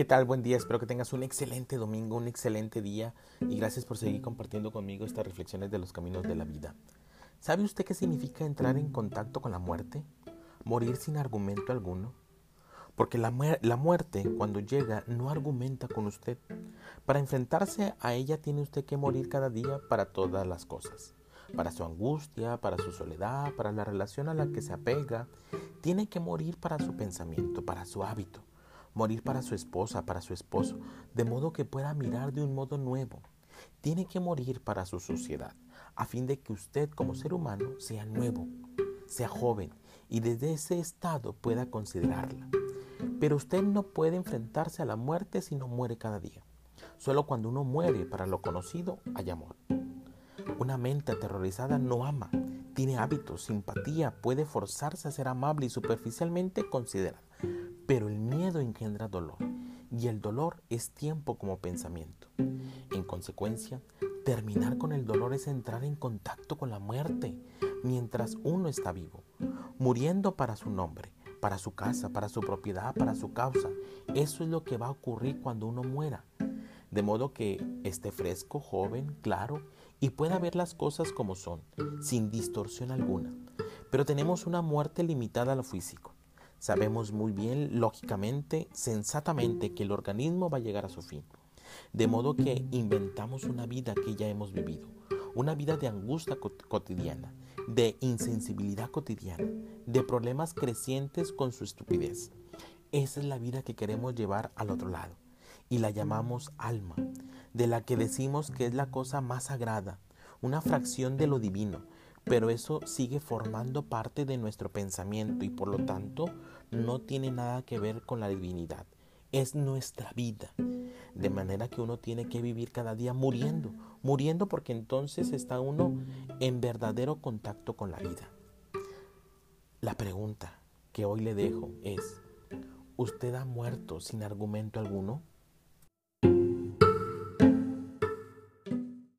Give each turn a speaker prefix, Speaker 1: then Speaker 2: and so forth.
Speaker 1: ¿Qué tal? Buen día, espero que tengas un excelente domingo, un excelente día y gracias por seguir compartiendo conmigo estas reflexiones de los caminos de la vida. ¿Sabe usted qué significa entrar en contacto con la muerte? Morir sin argumento alguno. Porque la, la muerte, cuando llega, no argumenta con usted. Para enfrentarse a ella tiene usted que morir cada día para todas las cosas. Para su angustia, para su soledad, para la relación a la que se apega. Tiene que morir para su pensamiento, para su hábito morir para su esposa, para su esposo, de modo que pueda mirar de un modo nuevo. Tiene que morir para su sociedad, a fin de que usted como ser humano sea nuevo, sea joven y desde ese estado pueda considerarla. Pero usted no puede enfrentarse a la muerte si no muere cada día. Solo cuando uno muere para lo conocido hay amor. Una mente aterrorizada no ama, tiene hábitos, simpatía, puede forzarse a ser amable y superficialmente considerada. Pero el miedo engendra dolor y el dolor es tiempo como pensamiento. En consecuencia, terminar con el dolor es entrar en contacto con la muerte mientras uno está vivo, muriendo para su nombre, para su casa, para su propiedad, para su causa. Eso es lo que va a ocurrir cuando uno muera. De modo que esté fresco, joven, claro y pueda ver las cosas como son, sin distorsión alguna. Pero tenemos una muerte limitada a lo físico. Sabemos muy bien, lógicamente, sensatamente, que el organismo va a llegar a su fin. De modo que inventamos una vida que ya hemos vivido, una vida de angustia cotidiana, de insensibilidad cotidiana, de problemas crecientes con su estupidez. Esa es la vida que queremos llevar al otro lado y la llamamos alma, de la que decimos que es la cosa más sagrada, una fracción de lo divino, pero eso sigue formando parte de nuestro pensamiento y por lo tanto no tiene nada que ver con la divinidad. Es nuestra vida. De manera que uno tiene que vivir cada día muriendo, muriendo porque entonces está uno en verdadero contacto con la vida. La pregunta que hoy le dejo es, ¿usted ha muerto sin argumento alguno?